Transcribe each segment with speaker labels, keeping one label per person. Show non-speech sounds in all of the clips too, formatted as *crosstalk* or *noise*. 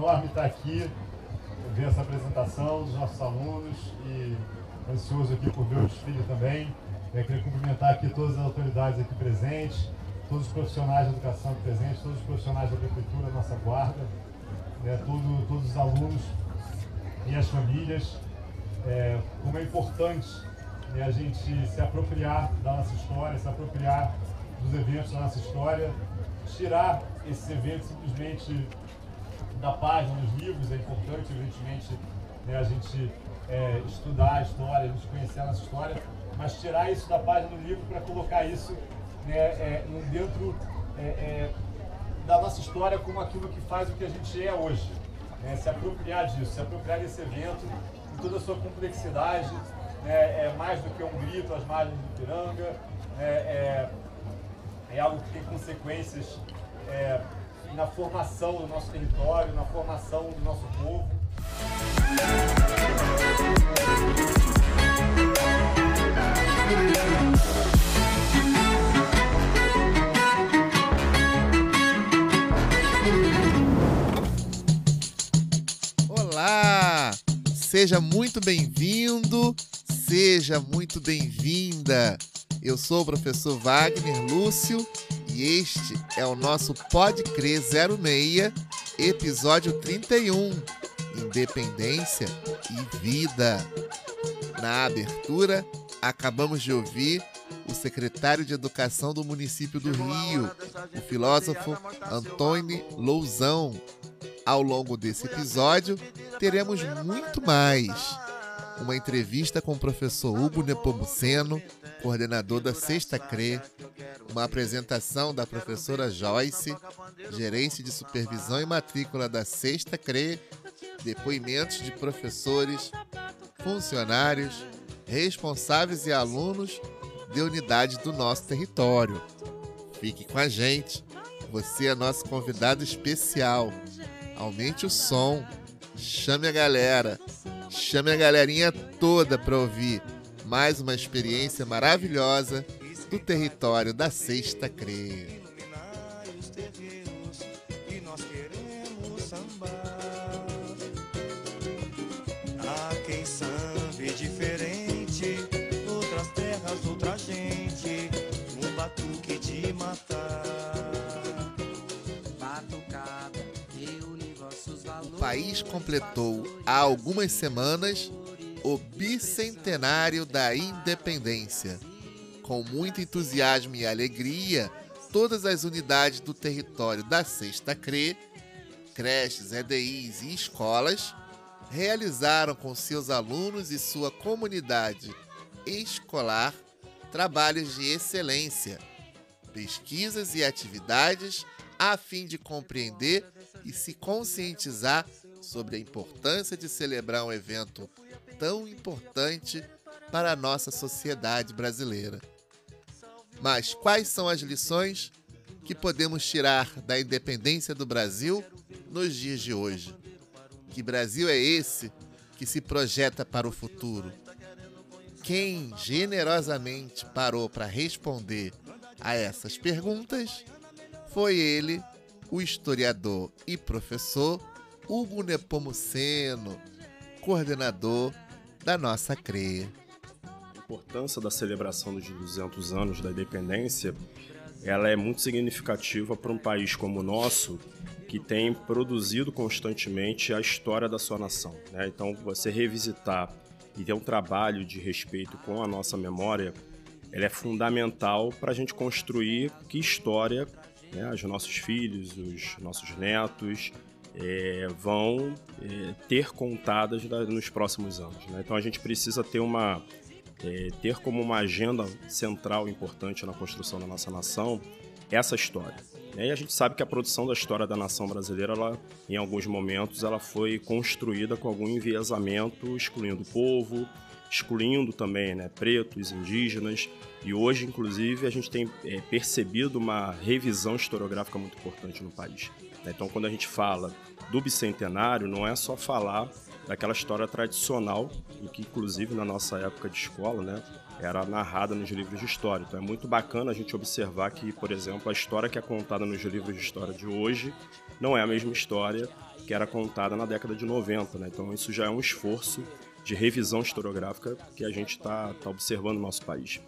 Speaker 1: enorme estar aqui, ver essa apresentação dos nossos alunos e ansioso aqui por ver o desfile também. Eu queria cumprimentar aqui todas as autoridades aqui presentes, todos os profissionais de educação presentes, todos os profissionais da prefeitura, nossa guarda, né, todo, todos os alunos e as famílias. É, como é importante né, a gente se apropriar da nossa história, se apropriar dos eventos da nossa história, tirar esses eventos simplesmente da página dos livros, é importante, evidentemente, né, a gente é, estudar a história, a gente conhecer a nossa história, mas tirar isso da página do livro para colocar isso né, é, dentro é, é, da nossa história como aquilo que faz o que a gente é hoje. Né, se apropriar disso, se apropriar desse evento em toda a sua complexidade, né, é mais do que um grito às margens do Piranga, né, é, é algo que tem consequências é, na formação do nosso território, na formação do nosso povo.
Speaker 2: Olá! Seja muito bem-vindo, seja muito bem-vinda. Eu sou o professor Wagner Lúcio e este é o nosso Pode Crer 06, episódio 31, Independência e Vida. Na abertura, acabamos de ouvir o secretário de Educação do município do Rio, o filósofo Antônio Lousão. Ao longo desse episódio, teremos muito mais. Uma entrevista com o professor Hugo Nepomuceno, coordenador da Sexta CRE, uma apresentação da professora Joyce, gerente de supervisão e matrícula da Sexta CRE, depoimentos de professores, funcionários, responsáveis e alunos de unidades do nosso território. Fique com a gente, você é nosso convidado especial. Aumente o som, chame a galera, chame a galerinha toda para ouvir mais uma experiência maravilhosa do território da Sexta CRE. País completou há algumas semanas o bicentenário da independência. Com muito entusiasmo e alegria, todas as unidades do território da Sexta CRE, creches, EDIs e escolas realizaram com seus alunos e sua comunidade escolar trabalhos de excelência, pesquisas e atividades a fim de compreender e se conscientizar sobre a importância de celebrar um evento tão importante para a nossa sociedade brasileira. Mas quais são as lições que podemos tirar da independência do Brasil nos dias de hoje? Que Brasil é esse que se projeta para o futuro? Quem generosamente parou para responder a essas perguntas foi ele, o historiador e professor Hugo Nepomuceno, coordenador da nossa CREA.
Speaker 3: A importância da celebração dos 200 anos da independência ela é muito significativa para um país como o nosso, que tem produzido constantemente a história da sua nação. Né? Então, você revisitar e ter um trabalho de respeito com a nossa memória, ela é fundamental para a gente construir que história né, os nossos filhos, os nossos netos é, vão é, ter contadas nos próximos anos. Né? Então, a gente precisa ter uma é, ter como uma agenda central importante na construção da nossa nação essa história. E a gente sabe que a produção da história da nação brasileira, ela, em alguns momentos, ela foi construída com algum enviesamento, excluindo o povo, excluindo também né, pretos, indígenas. E hoje, inclusive, a gente tem é, percebido uma revisão historiográfica muito importante no país. Então, quando a gente fala do bicentenário, não é só falar daquela história tradicional, e que, inclusive, na nossa época de escola, né, era narrada nos livros de história. Então é muito bacana a gente observar que, por exemplo, a história que é contada nos livros de história de hoje não é a mesma história que era contada na década de 90. Né? Então isso já é um esforço de revisão historiográfica que a gente está tá observando no nosso país.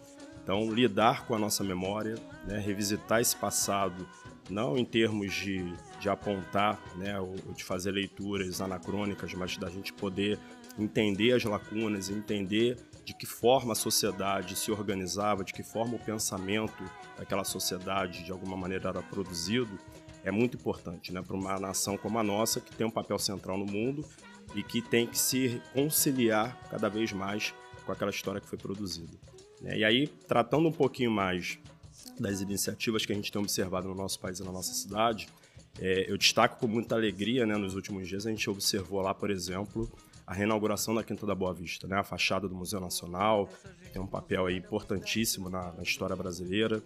Speaker 3: Então, lidar com a nossa memória, né, revisitar esse passado, não em termos de, de apontar, né, ou de fazer leituras anacrônicas, mas da gente poder entender as lacunas, entender de que forma a sociedade se organizava, de que forma o pensamento daquela sociedade de alguma maneira era produzido, é muito importante né, para uma nação como a nossa, que tem um papel central no mundo e que tem que se conciliar cada vez mais com aquela história que foi produzida. Né? E aí, tratando um pouquinho mais das iniciativas que a gente tem observado no nosso país e na nossa cidade, é, eu destaco com muita alegria, né, nos últimos dias a gente observou lá, por exemplo, a reinauguração da Quinta da Boa Vista, né, a fachada do Museu Nacional, tem um papel aí importantíssimo na, na história brasileira,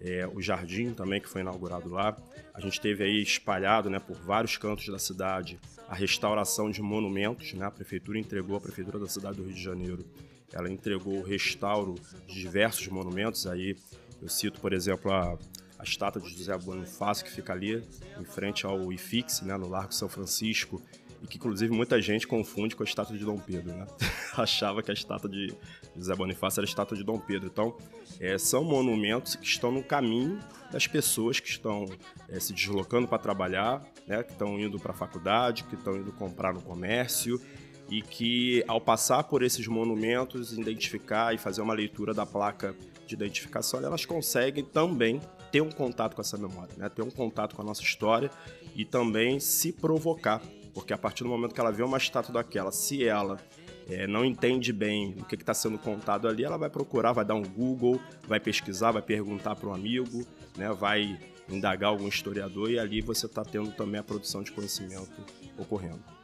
Speaker 3: é, o jardim também que foi inaugurado lá. A gente teve aí espalhado, né, por vários cantos da cidade, a restauração de monumentos, né, a prefeitura entregou a prefeitura da cidade do Rio de Janeiro ela entregou o restauro de diversos monumentos. Aí eu cito, por exemplo, a, a estátua de José Bonifácio, que fica ali em frente ao IFIX, né, no Largo São Francisco, e que inclusive muita gente confunde com a estátua de Dom Pedro, né? *laughs* Achava que a estátua de José Bonifácio era a estátua de Dom Pedro. Então, é, são monumentos que estão no caminho das pessoas que estão é, se deslocando para trabalhar, né? que estão indo para a faculdade, que estão indo comprar no comércio, e que, ao passar por esses monumentos, identificar e fazer uma leitura da placa de identificação, elas conseguem também ter um contato com essa memória, né? ter um contato com a nossa história e também se provocar, porque a partir do momento que ela vê uma estátua daquela, se ela é, não entende bem o que está sendo contado ali, ela vai procurar, vai dar um Google, vai pesquisar, vai perguntar para um amigo, né? vai indagar algum historiador e ali você está tendo também a produção de conhecimento ocorrendo.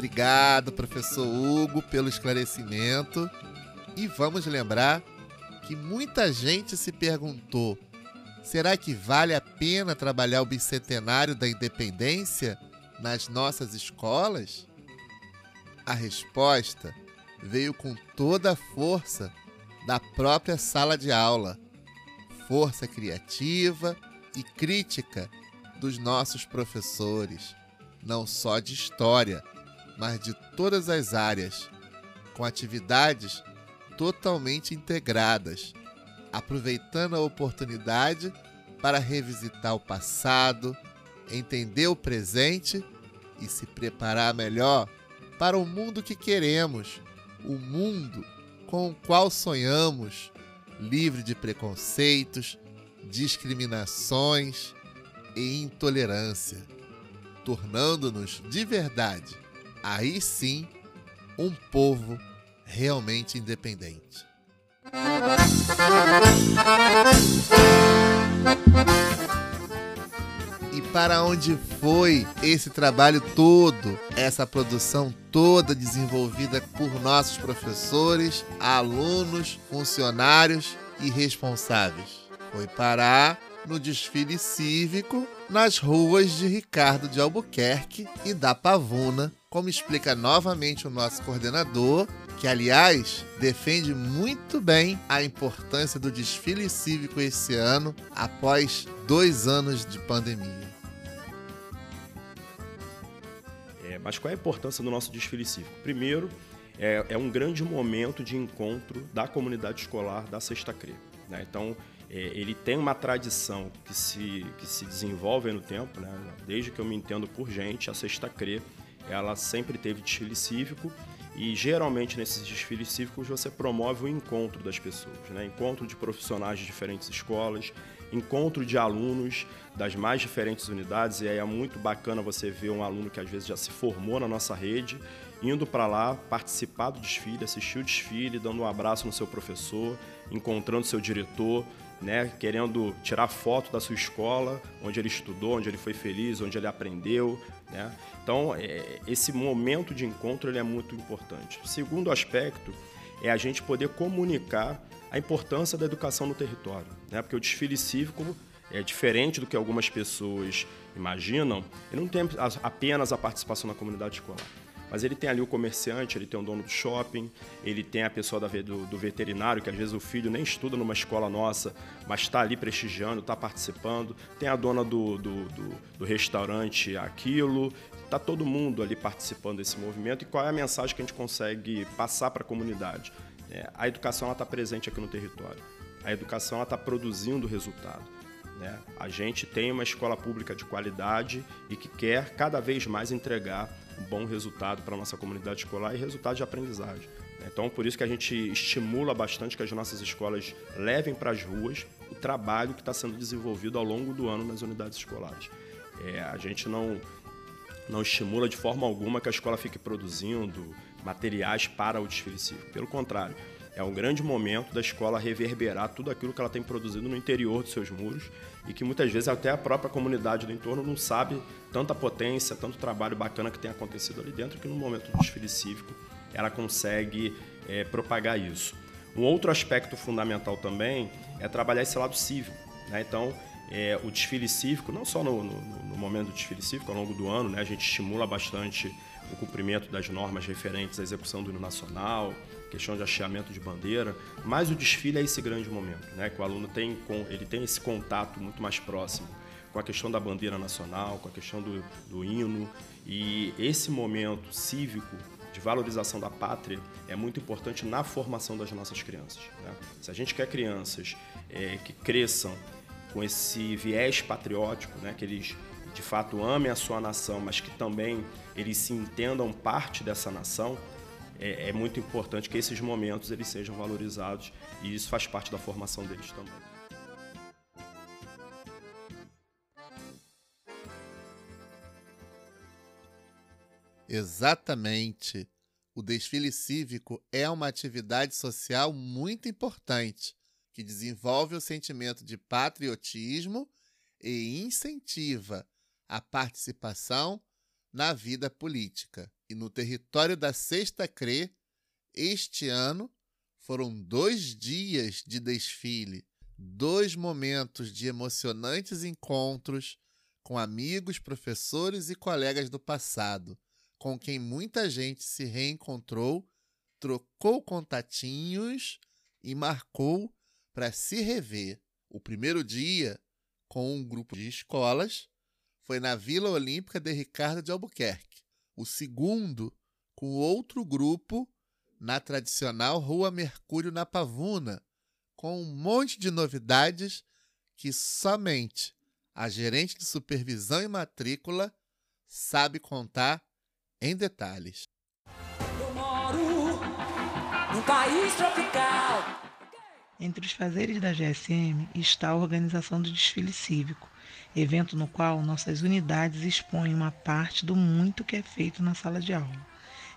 Speaker 2: Obrigado, professor Hugo, pelo esclarecimento. E vamos lembrar que muita gente se perguntou: será que vale a pena trabalhar o bicentenário da independência nas nossas escolas? A resposta veio com toda a força da própria sala de aula, força criativa e crítica dos nossos professores, não só de história, mas de todas as áreas, com atividades totalmente integradas, aproveitando a oportunidade para revisitar o passado, entender o presente e se preparar melhor para o mundo que queremos, o mundo com o qual sonhamos, livre de preconceitos, discriminações e intolerância, tornando-nos de verdade aí sim um povo realmente independente. E para onde foi esse trabalho todo, essa produção toda desenvolvida por nossos professores, alunos, funcionários e responsáveis? Foi parar no desfile cívico nas ruas de Ricardo de Albuquerque e da Pavuna, como explica novamente o nosso coordenador, que aliás defende muito bem a importância do desfile cívico esse ano, após dois anos de pandemia.
Speaker 3: É, mas qual é a importância do nosso desfile cívico? Primeiro, é, é um grande momento de encontro da comunidade escolar da Sexta CRE. Né? Então, é, ele tem uma tradição que se, que se desenvolve no tempo, né? desde que eu me entendo por gente, a Sexta CRE ela sempre teve desfile cívico e geralmente nesses desfiles cívicos você promove o encontro das pessoas, né? encontro de profissionais de diferentes escolas, encontro de alunos das mais diferentes unidades, e aí é muito bacana você ver um aluno que às vezes já se formou na nossa rede, indo para lá participar do desfile, assistir o desfile, dando um abraço no seu professor, encontrando seu diretor, né, querendo tirar foto da sua escola, onde ele estudou, onde ele foi feliz, onde ele aprendeu. Né? Então, é, esse momento de encontro ele é muito importante. O segundo aspecto é a gente poder comunicar a importância da educação no território, né? porque o desfile cívico é diferente do que algumas pessoas imaginam, ele não tem apenas a participação na comunidade escolar. Mas ele tem ali o comerciante, ele tem o dono do shopping, ele tem a pessoa do, do veterinário, que às vezes o filho nem estuda numa escola nossa, mas está ali prestigiando, está participando. Tem a dona do, do, do, do restaurante Aquilo. Está todo mundo ali participando desse movimento. E qual é a mensagem que a gente consegue passar para a comunidade? É, a educação está presente aqui no território. A educação está produzindo resultado. Né? A gente tem uma escola pública de qualidade e que quer cada vez mais entregar bom resultado para a nossa comunidade escolar e resultado de aprendizagem. Então, por isso que a gente estimula bastante que as nossas escolas levem para as ruas o trabalho que está sendo desenvolvido ao longo do ano nas unidades escolares. É, a gente não, não estimula de forma alguma que a escola fique produzindo materiais para o desfile cívico. Pelo contrário, é um grande momento da escola reverberar tudo aquilo que ela tem produzido no interior dos seus muros e que muitas vezes até a própria comunidade do entorno não sabe tanta potência, tanto trabalho bacana que tem acontecido ali dentro que no momento do desfile cívico ela consegue é, propagar isso. Um outro aspecto fundamental também é trabalhar esse lado cívico. Né? Então, é, o desfile cívico, não só no, no, no, momento do desfile cívico, ao longo do ano, né? a gente estimula bastante o cumprimento das normas referentes à execução do hino nacional, questão de hasteamento de bandeira, mas o desfile é esse grande momento, né? Que o aluno tem, ele tem esse contato muito mais próximo com a questão da bandeira nacional, com a questão do, do hino e esse momento cívico de valorização da pátria é muito importante na formação das nossas crianças. Né? Se a gente quer crianças é, que cresçam com esse viés patriótico, né? que eles de fato amem a sua nação, mas que também eles se entendam parte dessa nação, é, é, muito importante que esses momentos eles sejam valorizados e isso faz parte da formação deles também.
Speaker 2: Exatamente. O desfile cívico é uma atividade social muito importante que desenvolve o sentimento de patriotismo e incentiva a participação na vida política. E no território da Sexta CRE, este ano, foram dois dias de desfile, dois momentos de emocionantes encontros com amigos, professores e colegas do passado, com quem muita gente se reencontrou, trocou contatinhos e marcou para se rever. O primeiro dia, com um grupo de escolas, foi na Vila Olímpica de Ricardo de Albuquerque. O segundo, com outro grupo, na tradicional Rua Mercúrio na Pavuna, com um monte de novidades que somente a gerente de supervisão e matrícula sabe contar em detalhes. Eu moro
Speaker 4: num país tropical. Entre os fazeres da GSM está a organização do desfile cívico, evento no qual nossas unidades expõem uma parte do muito que é feito na sala de aula.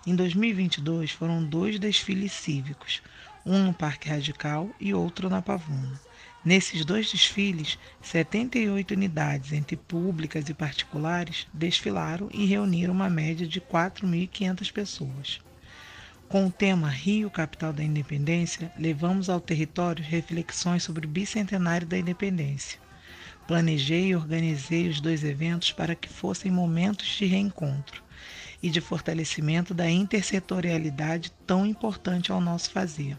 Speaker 4: Em 2022 foram dois desfiles cívicos, um no Parque Radical e outro na Pavuna. Nesses dois desfiles, 78 unidades, entre públicas e particulares, desfilaram e reuniram uma média de 4.500 pessoas. Com o tema Rio, capital da Independência, levamos ao território reflexões sobre o bicentenário da independência. Planejei e organizei os dois eventos para que fossem momentos de reencontro e de fortalecimento da intersetorialidade tão importante ao nosso fazer.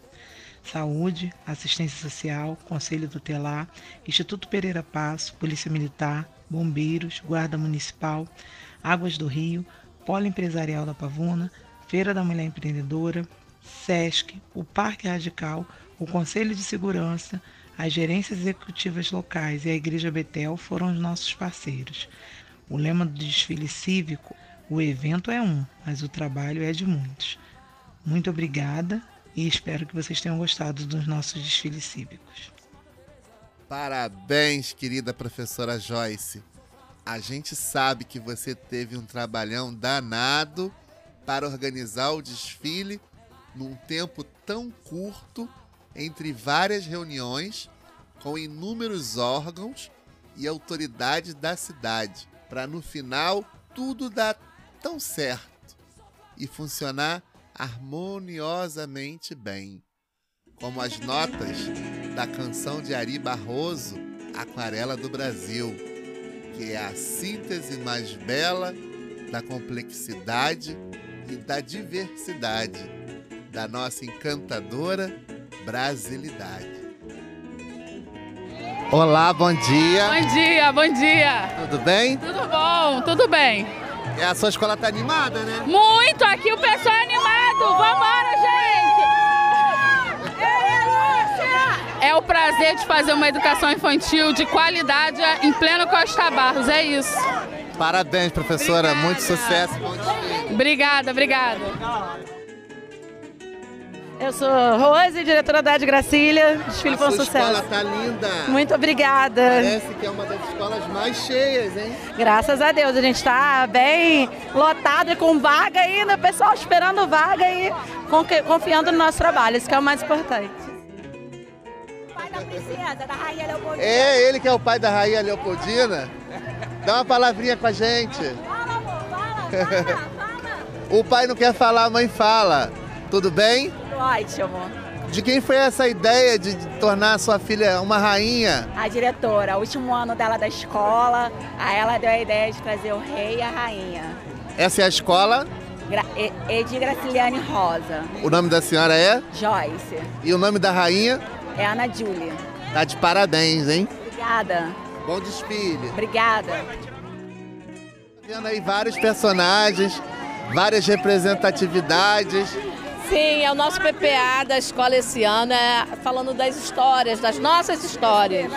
Speaker 4: Saúde, assistência social, Conselho Tutelar, Instituto Pereira Passo, Polícia Militar, Bombeiros, Guarda Municipal, Águas do Rio, Polo Empresarial da Pavuna, Feira da Mulher Empreendedora, SESC, o Parque Radical, o Conselho de Segurança, as gerências executivas locais e a Igreja Betel foram os nossos parceiros. O lema do desfile cívico, o evento é um, mas o trabalho é de muitos. Muito obrigada e espero que vocês tenham gostado dos nossos desfiles cívicos.
Speaker 2: Parabéns, querida professora Joyce. A gente sabe que você teve um trabalhão danado para organizar o desfile num tempo tão curto entre várias reuniões com inúmeros órgãos e autoridades da cidade, para no final tudo dar tão certo e funcionar harmoniosamente bem. Como as notas da canção de Ari Barroso, aquarela do Brasil, que é a síntese mais bela da complexidade e da diversidade da nossa encantadora brasilidade. Olá, bom dia.
Speaker 5: Bom dia, bom dia.
Speaker 2: Tudo bem?
Speaker 5: Tudo bom, tudo bem.
Speaker 2: E a sua escola tá animada, né?
Speaker 5: Muito, aqui o pessoal é animado. Vambora, gente! É o prazer de fazer uma educação infantil de qualidade em pleno Costa Barros, é isso.
Speaker 2: Parabéns, professora. Obrigada. Muito sucesso.
Speaker 5: Obrigada, obrigada.
Speaker 6: Eu sou Rose, diretora da Ed Gracília. Desfile foi um sucesso. A
Speaker 2: escola tá linda.
Speaker 6: Muito obrigada.
Speaker 2: Parece que é uma das escolas mais cheias, hein?
Speaker 6: Graças a Deus, a gente está bem lotada com vaga ainda, o pessoal esperando vaga e confiando no nosso trabalho, isso que é o mais importante.
Speaker 2: Pai da princesa, da Rainha Leopoldina. É ele que é o pai da Rainha Leopoldina? Dá uma palavrinha com a gente.
Speaker 6: Fala, amor, fala, fala, fala. *laughs*
Speaker 2: o pai não quer falar, a mãe fala. Tudo bem?
Speaker 6: Ótimo.
Speaker 2: De quem foi essa ideia de tornar a sua filha uma rainha?
Speaker 6: A diretora, o último ano dela da escola, aí ela deu a ideia de trazer o rei e a rainha.
Speaker 2: Essa é a escola?
Speaker 6: Gra Edi Graciliane Rosa.
Speaker 2: O nome da senhora é?
Speaker 6: Joyce.
Speaker 2: E o nome da rainha?
Speaker 6: É Ana Júlia.
Speaker 2: Tá de parabéns, hein?
Speaker 6: Obrigada.
Speaker 2: Bom desfile.
Speaker 6: Obrigada.
Speaker 2: Vendo aí vários personagens, várias representatividades.
Speaker 7: Sim, é o nosso PPA da escola esse ano, é falando das histórias, das nossas histórias.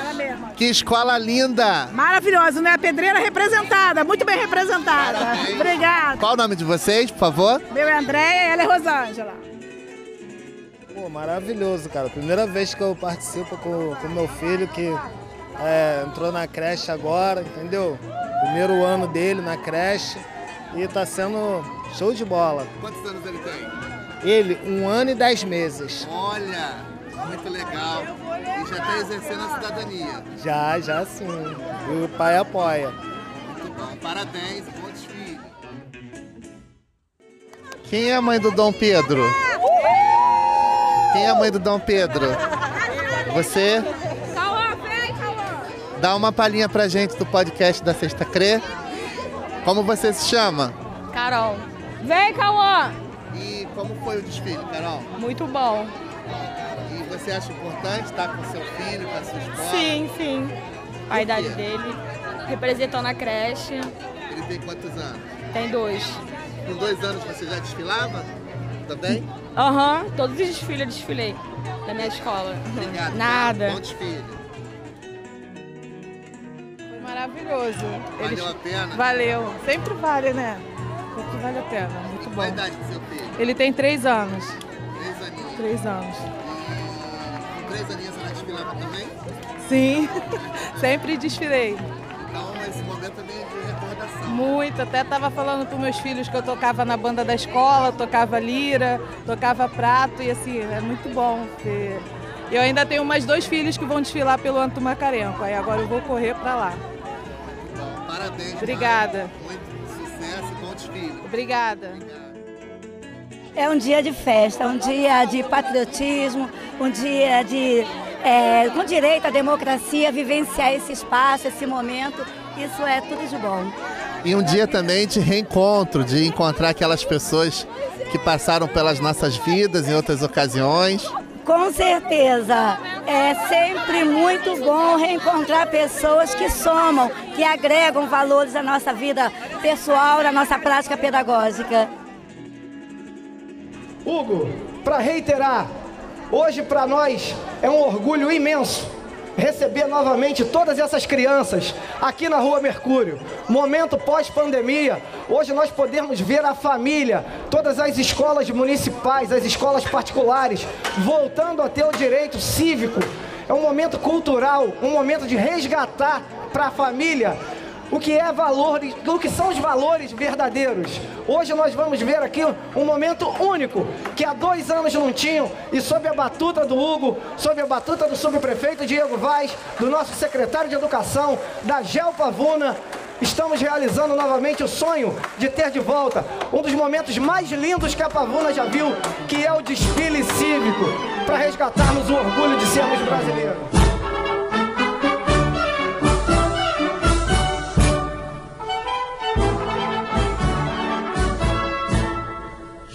Speaker 2: Que escola linda!
Speaker 8: Maravilhoso, né? A pedreira representada, muito bem representada. Parabéns. Obrigada.
Speaker 2: Qual o nome de vocês, por favor?
Speaker 8: Meu é Andréia e ela é Rosângela.
Speaker 9: Pô, maravilhoso, cara. Primeira vez que eu participo com o meu filho que é, entrou na creche agora, entendeu? Primeiro ano dele na creche e tá sendo show de bola.
Speaker 2: Quantos anos ele tem?
Speaker 9: Ele, um ano e dez meses.
Speaker 2: Olha, muito legal. E já está exercendo a cidadania.
Speaker 9: Já, já sim. E o pai apoia.
Speaker 2: Muito bom. Parabéns, bom desfile. Quem é a mãe do Dom Pedro? Quem é a mãe do Dom Pedro? Você? Dá uma palhinha pra gente do podcast da Sexta Crê. Como você se chama?
Speaker 5: Carol. Vem, Cauã!
Speaker 2: Como foi o desfile, Carol?
Speaker 5: Muito bom.
Speaker 2: E você acha importante estar com seu filho, com a sua escola?
Speaker 5: Sim, sim. A idade dele. Representou na creche.
Speaker 2: Ele tem quantos anos?
Speaker 5: Tem dois.
Speaker 2: Com dois anos você já desfilava? Também?
Speaker 5: Aham, uhum, todos os desfiles eu desfilei da minha escola.
Speaker 2: Obrigado.
Speaker 5: Nada.
Speaker 2: Bom desfile.
Speaker 5: Foi maravilhoso.
Speaker 2: Valeu Eles... a pena?
Speaker 5: Valeu. Sempre vale, né? Sempre vale a pena. Muito bom. Qual
Speaker 2: a idade do seu filho?
Speaker 5: Ele tem três anos.
Speaker 2: Três aninhos?
Speaker 5: Três anos.
Speaker 2: E com três aninhos você vai desfilar também?
Speaker 5: Sim, *laughs* sempre desfilei.
Speaker 2: Então esse momento também é de recordação.
Speaker 5: Muito, até estava falando para meus filhos que eu tocava na banda da escola, tocava lira, tocava prato e assim, é muito bom ter. Eu ainda tenho mais dois filhos que vão desfilar pelo Anto Macarenco, aí agora eu vou correr para lá.
Speaker 2: Bom, parabéns.
Speaker 5: Obrigada.
Speaker 2: Desfile.
Speaker 5: Obrigada. Obrigada.
Speaker 10: É um dia de festa, um dia de patriotismo, um dia de é, com direito à democracia, vivenciar esse espaço, esse momento. Isso é tudo de bom.
Speaker 2: E um dia também de reencontro, de encontrar aquelas pessoas que passaram pelas nossas vidas em outras ocasiões.
Speaker 10: Com certeza. É sempre muito bom reencontrar pessoas que somam, que agregam valores à nossa vida pessoal, à nossa prática pedagógica.
Speaker 11: Hugo, para reiterar, hoje para nós é um orgulho imenso receber novamente todas essas crianças aqui na Rua Mercúrio. Momento pós-pandemia, hoje nós podemos ver a família, todas as escolas municipais, as escolas particulares, voltando a ter o direito cívico. É um momento cultural, um momento de resgatar para a família o que é valor, o que são os valores verdadeiros. Hoje nós vamos ver aqui um momento único que há dois anos não tinham e sob a batuta do Hugo, sob a batuta do subprefeito Diego Vaz, do nosso secretário de Educação, da Gel Pavuna, estamos realizando novamente o sonho de ter de volta um dos momentos mais lindos que a Pavuna já viu, que é o desfile cívico, para resgatarmos o orgulho de sermos brasileiros.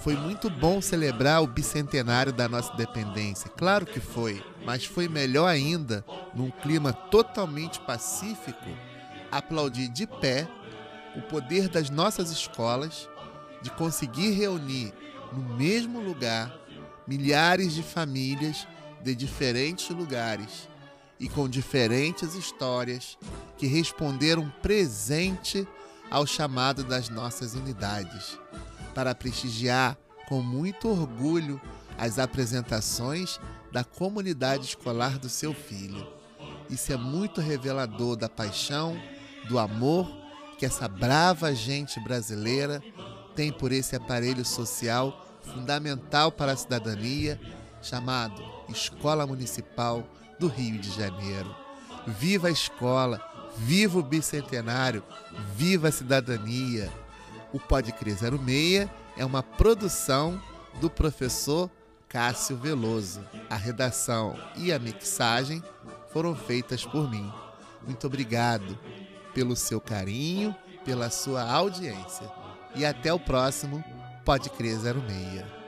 Speaker 2: foi muito bom celebrar o bicentenário da nossa independência. Claro que foi, mas foi melhor ainda, num clima totalmente pacífico, aplaudir de pé o poder das nossas escolas de conseguir reunir no mesmo lugar milhares de famílias de diferentes lugares e com diferentes histórias que responderam presente ao chamado das nossas unidades, para prestigiar com muito orgulho as apresentações da comunidade escolar do seu filho. Isso é muito revelador da paixão, do amor que essa brava gente brasileira tem por esse aparelho social fundamental para a cidadania, chamado Escola Municipal do Rio de Janeiro. Viva a escola! Viva o bicentenário, viva a cidadania. O Pode Crer 06 é uma produção do professor Cássio Veloso. A redação e a mixagem foram feitas por mim. Muito obrigado pelo seu carinho, pela sua audiência. E até o próximo Pode Crer 06.